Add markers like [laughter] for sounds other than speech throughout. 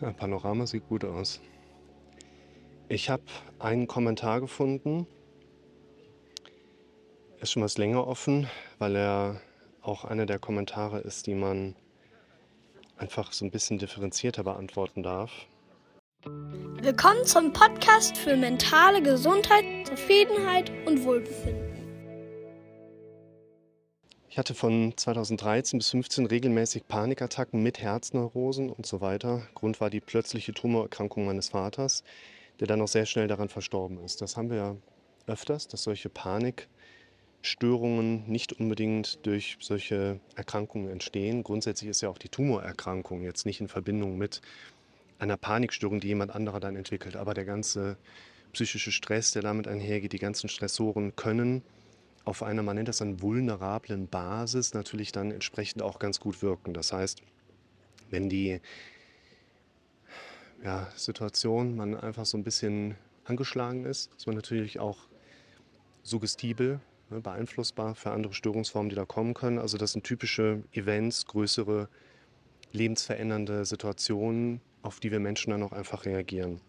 Panorama sieht gut aus. Ich habe einen Kommentar gefunden. Ist schon was länger offen, weil er auch einer der Kommentare ist, die man einfach so ein bisschen differenzierter beantworten darf. Willkommen zum Podcast für mentale Gesundheit, Zufriedenheit und Wohlbefinden. Ich hatte von 2013 bis 2015 regelmäßig Panikattacken mit Herzneurosen und so weiter. Grund war die plötzliche Tumorerkrankung meines Vaters, der dann auch sehr schnell daran verstorben ist. Das haben wir ja öfters, dass solche Panikstörungen nicht unbedingt durch solche Erkrankungen entstehen. Grundsätzlich ist ja auch die Tumorerkrankung jetzt nicht in Verbindung mit einer Panikstörung, die jemand anderer dann entwickelt. Aber der ganze psychische Stress, der damit einhergeht, die ganzen Stressoren können auf einer, man nennt das dann vulnerablen Basis, natürlich dann entsprechend auch ganz gut wirken. Das heißt, wenn die ja, Situation man einfach so ein bisschen angeschlagen ist, ist man natürlich auch suggestibel, ne, beeinflussbar für andere Störungsformen, die da kommen können. Also das sind typische Events, größere lebensverändernde Situationen, auf die wir Menschen dann auch einfach reagieren.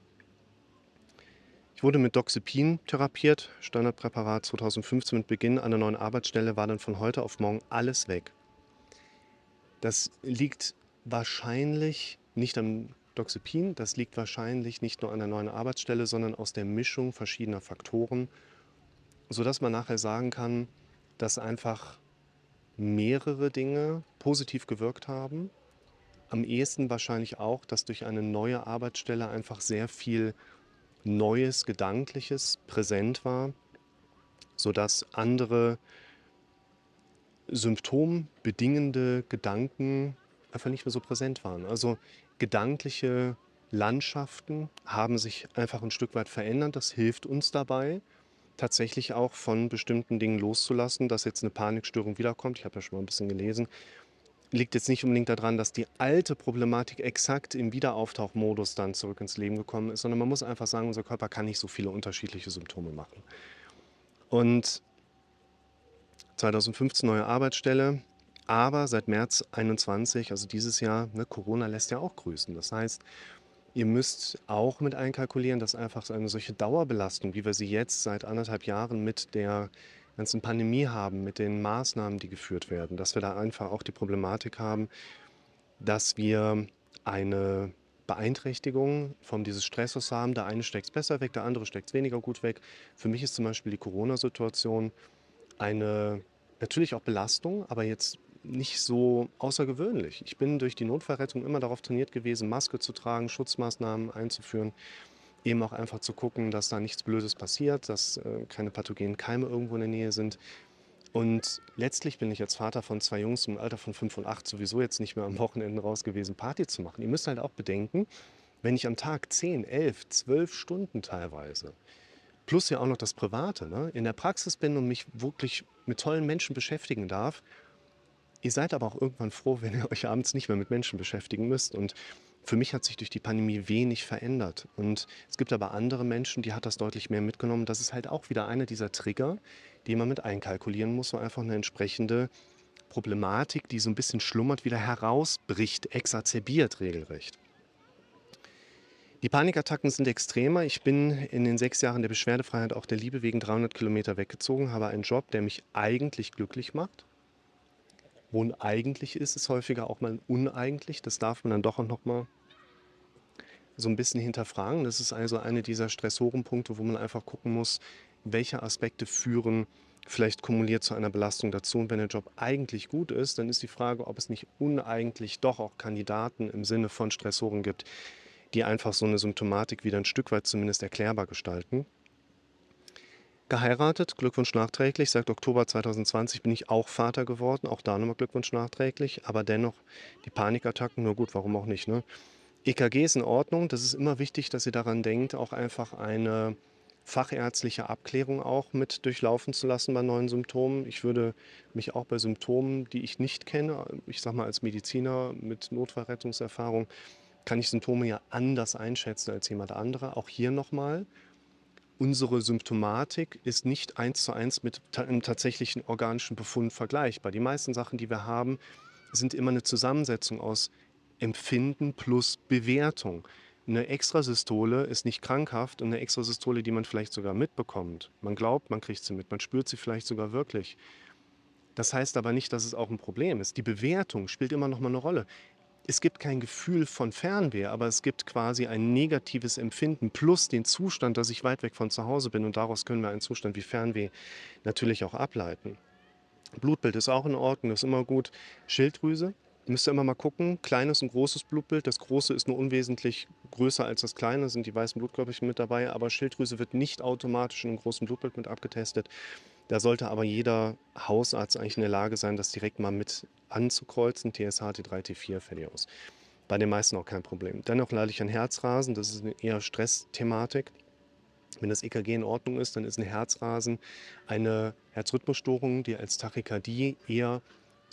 Ich wurde mit Doxepin therapiert, Standardpräparat 2015 mit Beginn einer neuen Arbeitsstelle war dann von heute auf morgen alles weg. Das liegt wahrscheinlich nicht am Doxepin, das liegt wahrscheinlich nicht nur an der neuen Arbeitsstelle, sondern aus der Mischung verschiedener Faktoren, sodass man nachher sagen kann, dass einfach mehrere Dinge positiv gewirkt haben. Am ehesten wahrscheinlich auch, dass durch eine neue Arbeitsstelle einfach sehr viel Neues, Gedankliches präsent war, sodass andere symptombedingende Gedanken einfach nicht mehr so präsent waren. Also gedankliche Landschaften haben sich einfach ein Stück weit verändert. Das hilft uns dabei, tatsächlich auch von bestimmten Dingen loszulassen, dass jetzt eine Panikstörung wiederkommt. Ich habe ja schon mal ein bisschen gelesen liegt jetzt nicht unbedingt daran, dass die alte Problematik exakt im Wiederauftauchmodus dann zurück ins Leben gekommen ist, sondern man muss einfach sagen, unser Körper kann nicht so viele unterschiedliche Symptome machen. Und 2015 neue Arbeitsstelle, aber seit März 21, also dieses Jahr, ne, Corona lässt ja auch grüßen. Das heißt, ihr müsst auch mit einkalkulieren, dass einfach so eine solche Dauerbelastung, wie wir sie jetzt seit anderthalb Jahren mit der ganzen Pandemie haben, mit den Maßnahmen, die geführt werden, dass wir da einfach auch die Problematik haben, dass wir eine Beeinträchtigung von dieses Stressors haben. Der eine steckt es besser weg, der andere steckt es weniger gut weg. Für mich ist zum Beispiel die Corona-Situation eine natürlich auch Belastung, aber jetzt nicht so außergewöhnlich. Ich bin durch die Notfallrettung immer darauf trainiert gewesen, Maske zu tragen, Schutzmaßnahmen einzuführen eben auch einfach zu gucken, dass da nichts Blödes passiert, dass äh, keine pathogenen Keime irgendwo in der Nähe sind. Und letztlich bin ich als Vater von zwei Jungs im Alter von 5 und 8 sowieso jetzt nicht mehr am Wochenende raus gewesen, Party zu machen. Ihr müsst halt auch bedenken, wenn ich am Tag 10, 11, 12 Stunden teilweise, plus ja auch noch das Private, ne, in der Praxis bin und mich wirklich mit tollen Menschen beschäftigen darf, ihr seid aber auch irgendwann froh, [laughs] wenn ihr euch abends nicht mehr mit Menschen beschäftigen müsst. Und für mich hat sich durch die Pandemie wenig verändert. Und es gibt aber andere Menschen, die hat das deutlich mehr mitgenommen. Das ist halt auch wieder einer dieser Trigger, die man mit einkalkulieren muss, wo einfach eine entsprechende Problematik, die so ein bisschen schlummert, wieder herausbricht, exacerbiert regelrecht. Die Panikattacken sind extremer. Ich bin in den sechs Jahren der Beschwerdefreiheit auch der Liebe wegen 300 Kilometer weggezogen, habe einen Job, der mich eigentlich glücklich macht uneigentlich ist, ist häufiger auch mal uneigentlich. Das darf man dann doch auch noch mal so ein bisschen hinterfragen. Das ist also eine dieser Stressorenpunkte, wo man einfach gucken muss, welche Aspekte führen vielleicht kumuliert zu einer Belastung dazu. Und wenn der Job eigentlich gut ist, dann ist die Frage, ob es nicht uneigentlich doch auch Kandidaten im Sinne von Stressoren gibt, die einfach so eine Symptomatik wieder ein Stück weit zumindest erklärbar gestalten geheiratet, Glückwunsch nachträglich. Seit Oktober 2020 bin ich auch Vater geworden, auch da nochmal Glückwunsch nachträglich. Aber dennoch die Panikattacken, nur gut, warum auch nicht. Ne? EKG ist in Ordnung, das ist immer wichtig, dass ihr daran denkt, auch einfach eine fachärztliche Abklärung auch mit durchlaufen zu lassen bei neuen Symptomen. Ich würde mich auch bei Symptomen, die ich nicht kenne, ich sage mal als Mediziner mit Notfallrettungserfahrung, kann ich Symptome ja anders einschätzen als jemand anderer. Auch hier nochmal, unsere Symptomatik ist nicht eins zu eins mit einem tatsächlichen organischen Befund vergleichbar. Die meisten Sachen, die wir haben, sind immer eine Zusammensetzung aus Empfinden plus Bewertung. Eine Extrasystole ist nicht krankhaft und eine Extrasystole, die man vielleicht sogar mitbekommt. Man glaubt, man kriegt sie mit, man spürt sie vielleicht sogar wirklich. Das heißt aber nicht, dass es auch ein Problem ist. Die Bewertung spielt immer noch mal eine Rolle. Es gibt kein Gefühl von Fernweh, aber es gibt quasi ein negatives Empfinden plus den Zustand, dass ich weit weg von zu Hause bin und daraus können wir einen Zustand wie Fernweh natürlich auch ableiten. Blutbild ist auch in Ordnung, ist immer gut. Schilddrüse, müsst ihr immer mal gucken. Kleines und großes Blutbild. Das große ist nur unwesentlich größer als das kleine, sind die weißen Blutkörperchen mit dabei. Aber Schilddrüse wird nicht automatisch in einem großen Blutbild mit abgetestet. Da sollte aber jeder Hausarzt eigentlich in der Lage sein, das direkt mal mit anzukreuzen. TSH, T3, T4, fertig aus. Bei den meisten auch kein Problem. Dennoch leide ich an Herzrasen. Das ist eine eher Stressthematik. Wenn das EKG in Ordnung ist, dann ist ein Herzrasen eine Herzrhythmusstörung, die als Tachykardie eher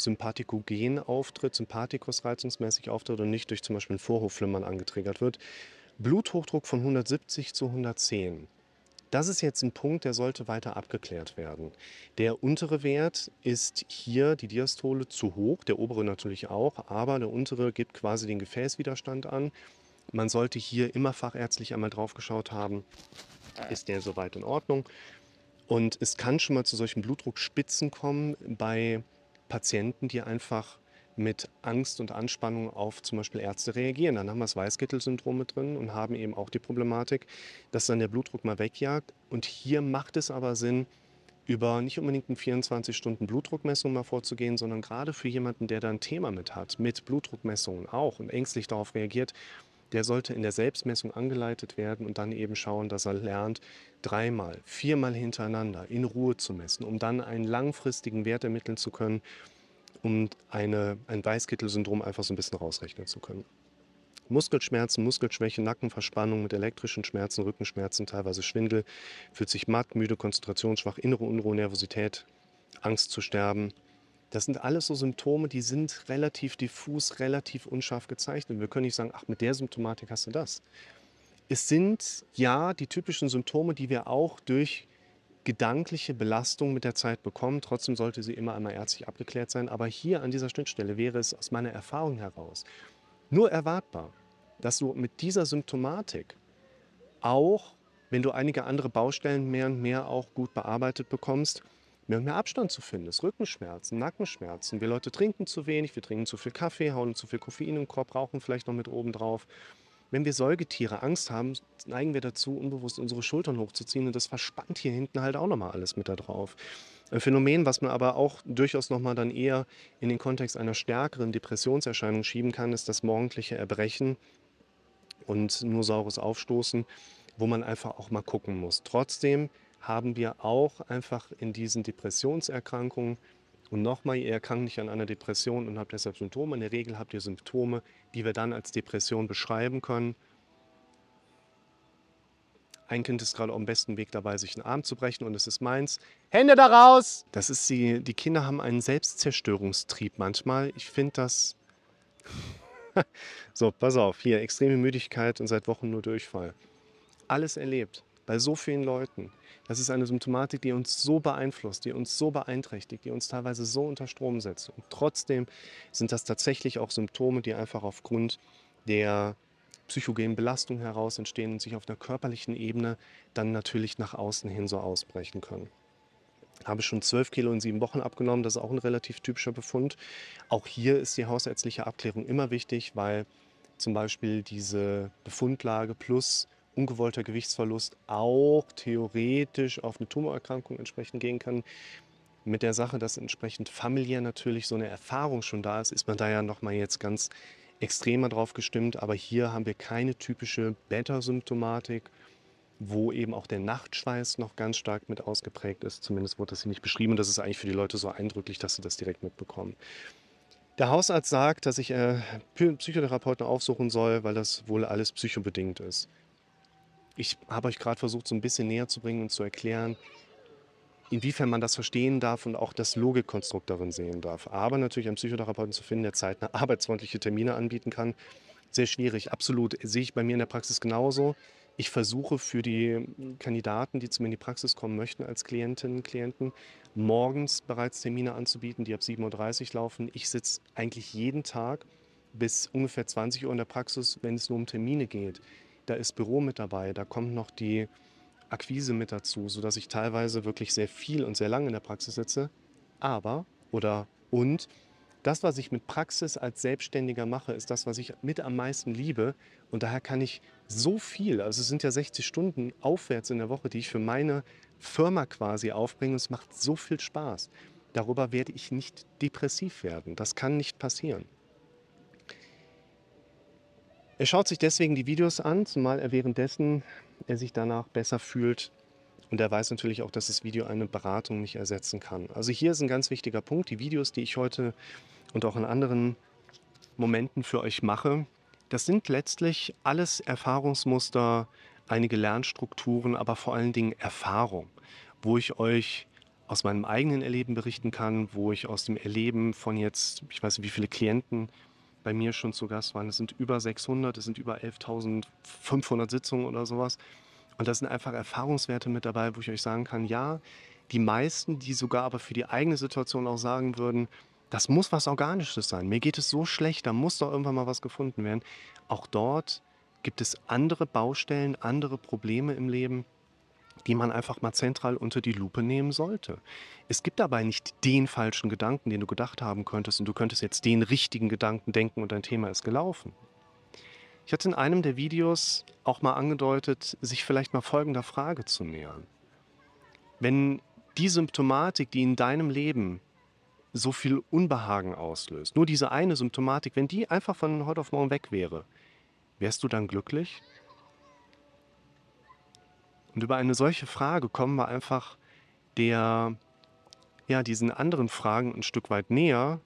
sympathikogen auftritt, sympathikus reizungsmäßig auftritt und nicht durch zum Beispiel ein Vorhofflimmern angetriggert wird. Bluthochdruck von 170 zu 110. Das ist jetzt ein Punkt, der sollte weiter abgeklärt werden. Der untere Wert ist hier die Diastole zu hoch, der obere natürlich auch, aber der untere gibt quasi den Gefäßwiderstand an. Man sollte hier immer fachärztlich einmal drauf geschaut haben, ist der soweit in Ordnung. Und es kann schon mal zu solchen Blutdruckspitzen kommen bei Patienten, die einfach mit Angst und Anspannung auf zum Beispiel Ärzte reagieren. Dann haben wir das Weißkittel-Syndrom mit drin und haben eben auch die Problematik, dass dann der Blutdruck mal wegjagt. Und hier macht es aber Sinn, über nicht unbedingt eine 24 Stunden Blutdruckmessung mal vorzugehen, sondern gerade für jemanden, der da ein Thema mit hat, mit Blutdruckmessungen auch und ängstlich darauf reagiert, der sollte in der Selbstmessung angeleitet werden und dann eben schauen, dass er lernt, dreimal, viermal hintereinander in Ruhe zu messen, um dann einen langfristigen Wert ermitteln zu können, um eine, ein Weißkittel-Syndrom einfach so ein bisschen rausrechnen zu können. Muskelschmerzen, Muskelschwäche, Nackenverspannung mit elektrischen Schmerzen, Rückenschmerzen, teilweise Schwindel, fühlt sich matt, müde, konzentrationsschwach, innere Unruhe, Nervosität, Angst zu sterben. Das sind alles so Symptome, die sind relativ diffus, relativ unscharf gezeichnet. Wir können nicht sagen, ach, mit der Symptomatik hast du das. Es sind ja die typischen Symptome, die wir auch durch gedankliche Belastung mit der Zeit bekommen. Trotzdem sollte sie immer einmal ärztlich abgeklärt sein. Aber hier an dieser Schnittstelle wäre es aus meiner Erfahrung heraus nur erwartbar, dass du mit dieser Symptomatik auch, wenn du einige andere Baustellen mehr und mehr auch gut bearbeitet bekommst, mehr und mehr Abstand zu finden ist. Rückenschmerzen, Nackenschmerzen. Wir Leute trinken zu wenig, wir trinken zu viel Kaffee, hauen zu viel Koffein im Korb, rauchen vielleicht noch mit oben drauf. Wenn wir Säugetiere Angst haben, neigen wir dazu, unbewusst unsere Schultern hochzuziehen und das verspannt hier hinten halt auch nochmal alles mit da drauf. Ein Phänomen, was man aber auch durchaus nochmal dann eher in den Kontext einer stärkeren Depressionserscheinung schieben kann, ist das morgendliche Erbrechen und nur saures Aufstoßen, wo man einfach auch mal gucken muss. Trotzdem haben wir auch einfach in diesen Depressionserkrankungen und nochmal, ihr erkrankt nicht an einer Depression und habt deshalb Symptome. In der Regel habt ihr Symptome, die wir dann als Depression beschreiben können. Ein Kind ist gerade auf dem besten Weg dabei, sich einen Arm zu brechen und es ist meins. Hände da raus! Das ist die, die Kinder haben einen Selbstzerstörungstrieb manchmal. Ich finde das. [laughs] so, pass auf, hier extreme Müdigkeit und seit Wochen nur Durchfall. Alles erlebt bei so vielen Leuten. Das ist eine Symptomatik, die uns so beeinflusst, die uns so beeinträchtigt, die uns teilweise so unter Strom setzt. Und trotzdem sind das tatsächlich auch Symptome, die einfach aufgrund der psychogenen Belastung heraus entstehen und sich auf einer körperlichen Ebene dann natürlich nach außen hin so ausbrechen können. Habe schon 12 Kilo in sieben Wochen abgenommen, das ist auch ein relativ typischer Befund. Auch hier ist die hausärztliche Abklärung immer wichtig, weil zum Beispiel diese Befundlage plus ungewollter Gewichtsverlust auch theoretisch auf eine Tumorerkrankung entsprechend gehen kann. Mit der Sache, dass entsprechend familiär natürlich so eine Erfahrung schon da ist, ist man da ja nochmal jetzt ganz extremer drauf gestimmt. Aber hier haben wir keine typische Beta-Symptomatik, wo eben auch der Nachtschweiß noch ganz stark mit ausgeprägt ist. Zumindest wurde das hier nicht beschrieben. Und das ist eigentlich für die Leute so eindrücklich, dass sie das direkt mitbekommen. Der Hausarzt sagt, dass ich äh, Psychotherapeuten aufsuchen soll, weil das wohl alles psychobedingt ist ich habe euch gerade versucht, so ein bisschen näher zu bringen und zu erklären, inwiefern man das verstehen darf und auch das Logikkonstrukt darin sehen darf. Aber natürlich einen Psychotherapeuten zu finden, der zeitnah [laughs] arbeitsfreundliche Termine anbieten kann, sehr schwierig. Absolut. Sehe ich bei mir in der Praxis genauso. Ich versuche für die Kandidaten, die zu mir in die Praxis kommen möchten, als Klientinnen und Klienten, morgens bereits Termine anzubieten, die ab 7.30 Uhr laufen. Ich sitze eigentlich jeden Tag bis ungefähr 20 Uhr in der Praxis, wenn es nur um Termine geht. Da ist Büro mit dabei, da kommt noch die Akquise mit dazu, sodass ich teilweise wirklich sehr viel und sehr lange in der Praxis sitze. Aber oder und das, was ich mit Praxis als Selbstständiger mache, ist das, was ich mit am meisten liebe. Und daher kann ich so viel, also es sind ja 60 Stunden aufwärts in der Woche, die ich für meine Firma quasi aufbringe. Es macht so viel Spaß. Darüber werde ich nicht depressiv werden. Das kann nicht passieren. Er schaut sich deswegen die Videos an, zumal er währenddessen er sich danach besser fühlt. Und er weiß natürlich auch, dass das Video eine Beratung nicht ersetzen kann. Also hier ist ein ganz wichtiger Punkt. Die Videos, die ich heute und auch in anderen Momenten für euch mache, das sind letztlich alles Erfahrungsmuster, einige Lernstrukturen, aber vor allen Dingen Erfahrung, wo ich euch aus meinem eigenen Erleben berichten kann, wo ich aus dem Erleben von jetzt, ich weiß nicht, wie viele Klienten bei mir schon zu Gast waren. Es sind über 600, es sind über 11.500 Sitzungen oder sowas. Und da sind einfach Erfahrungswerte mit dabei, wo ich euch sagen kann, ja, die meisten, die sogar aber für die eigene Situation auch sagen würden, das muss was Organisches sein. Mir geht es so schlecht, da muss doch irgendwann mal was gefunden werden. Auch dort gibt es andere Baustellen, andere Probleme im Leben, die man einfach mal zentral unter die Lupe nehmen sollte. Es gibt dabei nicht den falschen Gedanken, den du gedacht haben könntest und du könntest jetzt den richtigen Gedanken denken und dein Thema ist gelaufen. Ich hatte in einem der Videos auch mal angedeutet, sich vielleicht mal folgender Frage zu nähern. Wenn die Symptomatik, die in deinem Leben so viel Unbehagen auslöst, nur diese eine Symptomatik, wenn die einfach von heute auf morgen weg wäre, wärst du dann glücklich? Und über eine solche Frage kommen wir einfach der, ja, diesen anderen Fragen ein Stück weit näher,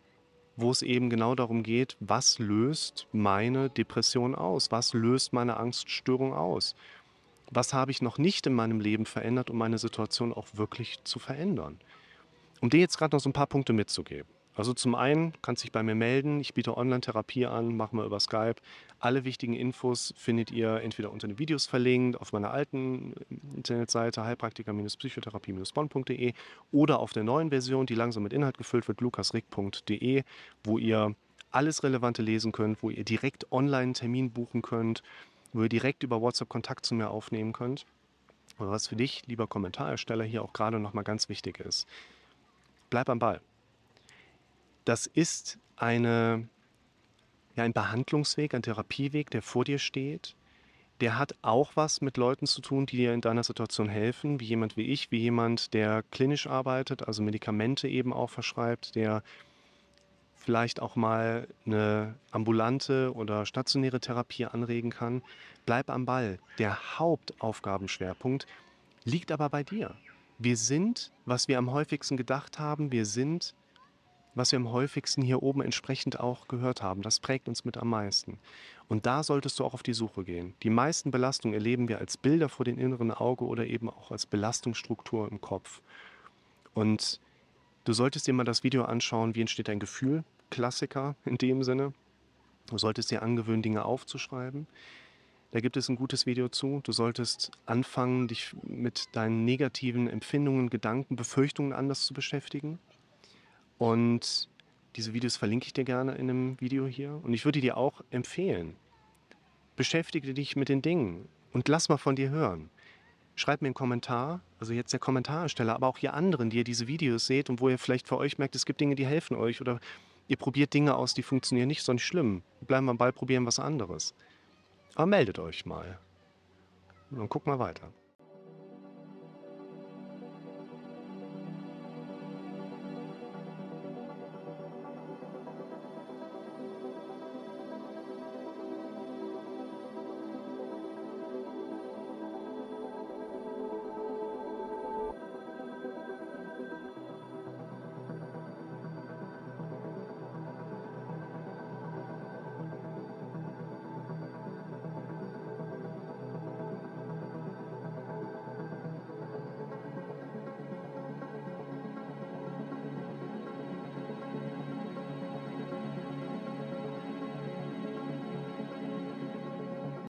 wo es eben genau darum geht, was löst meine Depression aus? Was löst meine Angststörung aus? Was habe ich noch nicht in meinem Leben verändert, um meine Situation auch wirklich zu verändern? Um dir jetzt gerade noch so ein paar Punkte mitzugeben. Also zum einen kannst du dich bei mir melden. Ich biete Online-Therapie an, machen wir über Skype. Alle wichtigen Infos findet ihr entweder unter den Videos verlinkt, auf meiner alten Internetseite heilpraktiker-psychotherapie-bonn.de oder auf der neuen Version, die langsam mit Inhalt gefüllt wird, lukasrick.de, wo ihr alles Relevante lesen könnt, wo ihr direkt online einen Termin buchen könnt, wo ihr direkt über WhatsApp Kontakt zu mir aufnehmen könnt. Aber was für dich, lieber Kommentarersteller, hier auch gerade nochmal ganz wichtig ist, bleib am Ball das ist eine, ja, ein Behandlungsweg, ein Therapieweg, der vor dir steht. Der hat auch was mit Leuten zu tun, die dir in deiner Situation helfen, wie jemand wie ich, wie jemand, der klinisch arbeitet, also Medikamente eben auch verschreibt, der vielleicht auch mal eine ambulante oder stationäre Therapie anregen kann. Bleib am Ball. Der Hauptaufgabenschwerpunkt liegt aber bei dir. Wir sind, was wir am häufigsten gedacht haben, wir sind was wir am häufigsten hier oben entsprechend auch gehört haben. Das prägt uns mit am meisten. Und da solltest du auch auf die Suche gehen. Die meisten Belastungen erleben wir als Bilder vor dem inneren Auge oder eben auch als Belastungsstruktur im Kopf. Und du solltest dir mal das Video anschauen, wie entsteht ein Gefühl, Klassiker in dem Sinne. Du solltest dir angewöhnen, Dinge aufzuschreiben. Da gibt es ein gutes Video zu. Du solltest anfangen, dich mit deinen negativen Empfindungen, Gedanken, Befürchtungen anders zu beschäftigen. Und diese Videos verlinke ich dir gerne in einem Video hier. Und ich würde dir auch empfehlen, beschäftige dich mit den Dingen und lass mal von dir hören. Schreib mir einen Kommentar, also jetzt der Kommentarsteller, aber auch ihr anderen, die ihr diese Videos seht und wo ihr vielleicht für euch merkt, es gibt Dinge, die helfen euch oder ihr probiert Dinge aus, die funktionieren nicht, nicht schlimm. Bleiben wir am Ball, probieren was anderes. Aber meldet euch mal. Und gucken wir weiter.